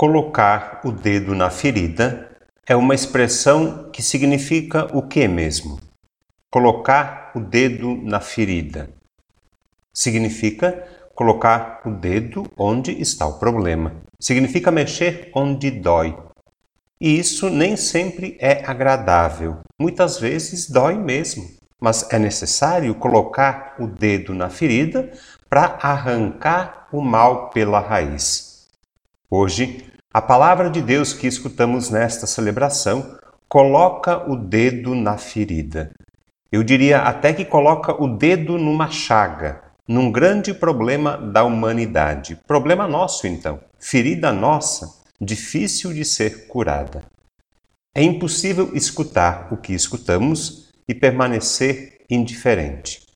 Colocar o dedo na ferida é uma expressão que significa o que mesmo? Colocar o dedo na ferida. Significa colocar o dedo onde está o problema. Significa mexer onde dói. E isso nem sempre é agradável. Muitas vezes dói mesmo. Mas é necessário colocar o dedo na ferida para arrancar o mal pela raiz. Hoje, a palavra de Deus que escutamos nesta celebração coloca o dedo na ferida. Eu diria até que coloca o dedo numa chaga, num grande problema da humanidade. Problema nosso, então. Ferida nossa, difícil de ser curada. É impossível escutar o que escutamos e permanecer indiferente.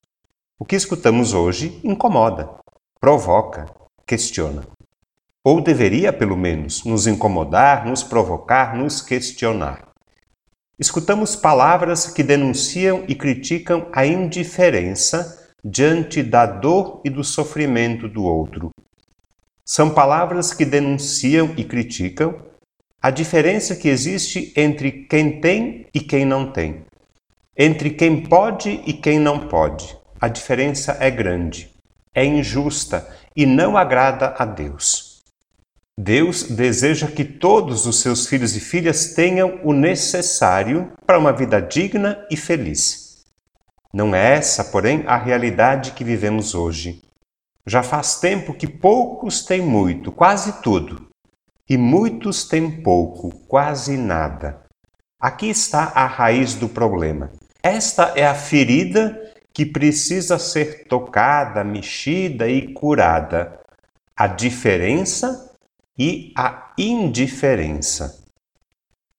O que escutamos hoje incomoda, provoca, questiona. Ou deveria, pelo menos, nos incomodar, nos provocar, nos questionar. Escutamos palavras que denunciam e criticam a indiferença diante da dor e do sofrimento do outro. São palavras que denunciam e criticam a diferença que existe entre quem tem e quem não tem, entre quem pode e quem não pode. A diferença é grande, é injusta e não agrada a Deus. Deus deseja que todos os seus filhos e filhas tenham o necessário para uma vida digna e feliz. Não é essa, porém, a realidade que vivemos hoje. Já faz tempo que poucos têm muito, quase tudo, e muitos têm pouco, quase nada. Aqui está a raiz do problema. Esta é a ferida que precisa ser tocada, mexida e curada. A diferença e a indiferença.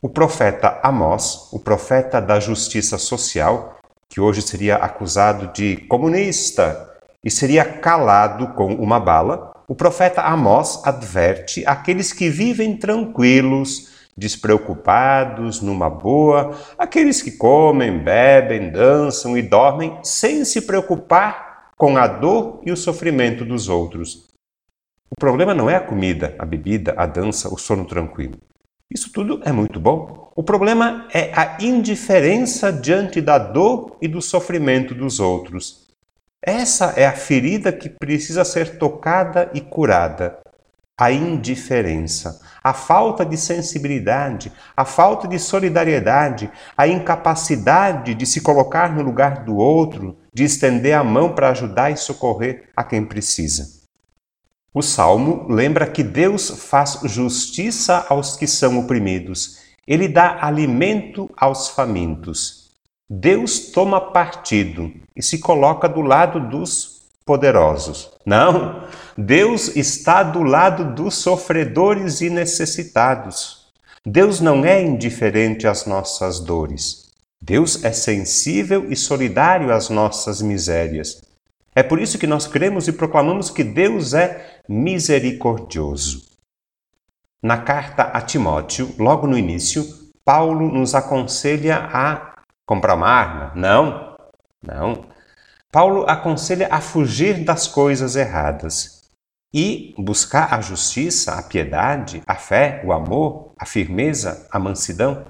O profeta Amós, o profeta da justiça social, que hoje seria acusado de comunista e seria calado com uma bala, o profeta Amós adverte aqueles que vivem tranquilos, despreocupados, numa boa, aqueles que comem, bebem, dançam e dormem sem se preocupar com a dor e o sofrimento dos outros. O problema não é a comida, a bebida, a dança, o sono tranquilo. Isso tudo é muito bom. O problema é a indiferença diante da dor e do sofrimento dos outros. Essa é a ferida que precisa ser tocada e curada. A indiferença, a falta de sensibilidade, a falta de solidariedade, a incapacidade de se colocar no lugar do outro, de estender a mão para ajudar e socorrer a quem precisa. O salmo lembra que Deus faz justiça aos que são oprimidos, ele dá alimento aos famintos. Deus toma partido e se coloca do lado dos poderosos. Não, Deus está do lado dos sofredores e necessitados. Deus não é indiferente às nossas dores. Deus é sensível e solidário às nossas misérias. É por isso que nós cremos e proclamamos que Deus é misericordioso. Na carta a Timóteo, logo no início, Paulo nos aconselha a comprar uma arma? Não, não. Paulo aconselha a fugir das coisas erradas e buscar a justiça, a piedade, a fé, o amor, a firmeza, a mansidão.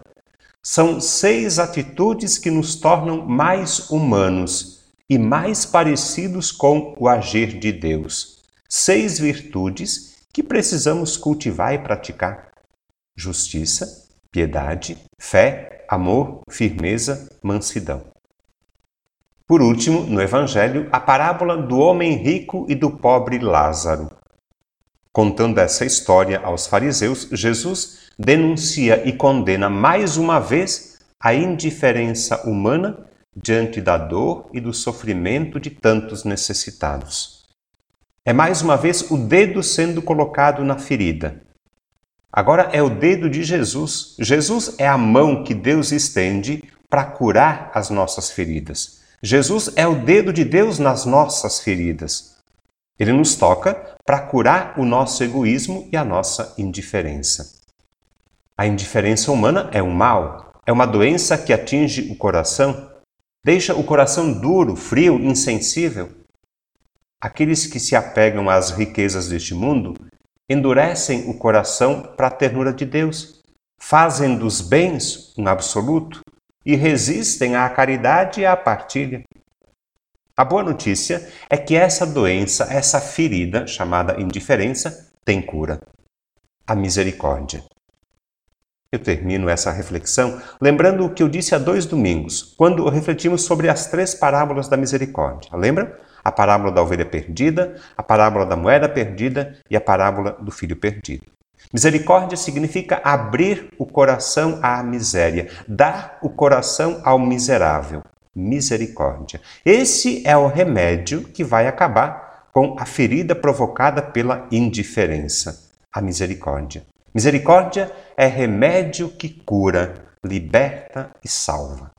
São seis atitudes que nos tornam mais humanos e mais parecidos com o agir de Deus. Seis virtudes que precisamos cultivar e praticar: justiça, piedade, fé, amor, firmeza, mansidão. Por último, no Evangelho, a parábola do homem rico e do pobre Lázaro. Contando essa história aos fariseus, Jesus denuncia e condena mais uma vez a indiferença humana diante da dor e do sofrimento de tantos necessitados. É mais uma vez o dedo sendo colocado na ferida. Agora é o dedo de Jesus. Jesus é a mão que Deus estende para curar as nossas feridas. Jesus é o dedo de Deus nas nossas feridas. Ele nos toca para curar o nosso egoísmo e a nossa indiferença. A indiferença humana é um mal, é uma doença que atinge o coração Deixa o coração duro, frio, insensível. Aqueles que se apegam às riquezas deste mundo endurecem o coração para a ternura de Deus, fazem dos bens um absoluto e resistem à caridade e à partilha. A boa notícia é que essa doença, essa ferida chamada indiferença, tem cura. A misericórdia. Eu termino essa reflexão lembrando o que eu disse há dois domingos, quando refletimos sobre as três parábolas da misericórdia. Lembra? A parábola da ovelha perdida, a parábola da moeda perdida e a parábola do filho perdido. Misericórdia significa abrir o coração à miséria, dar o coração ao miserável misericórdia. Esse é o remédio que vai acabar com a ferida provocada pela indiferença, a misericórdia. Misericórdia é remédio que cura, liberta e salva.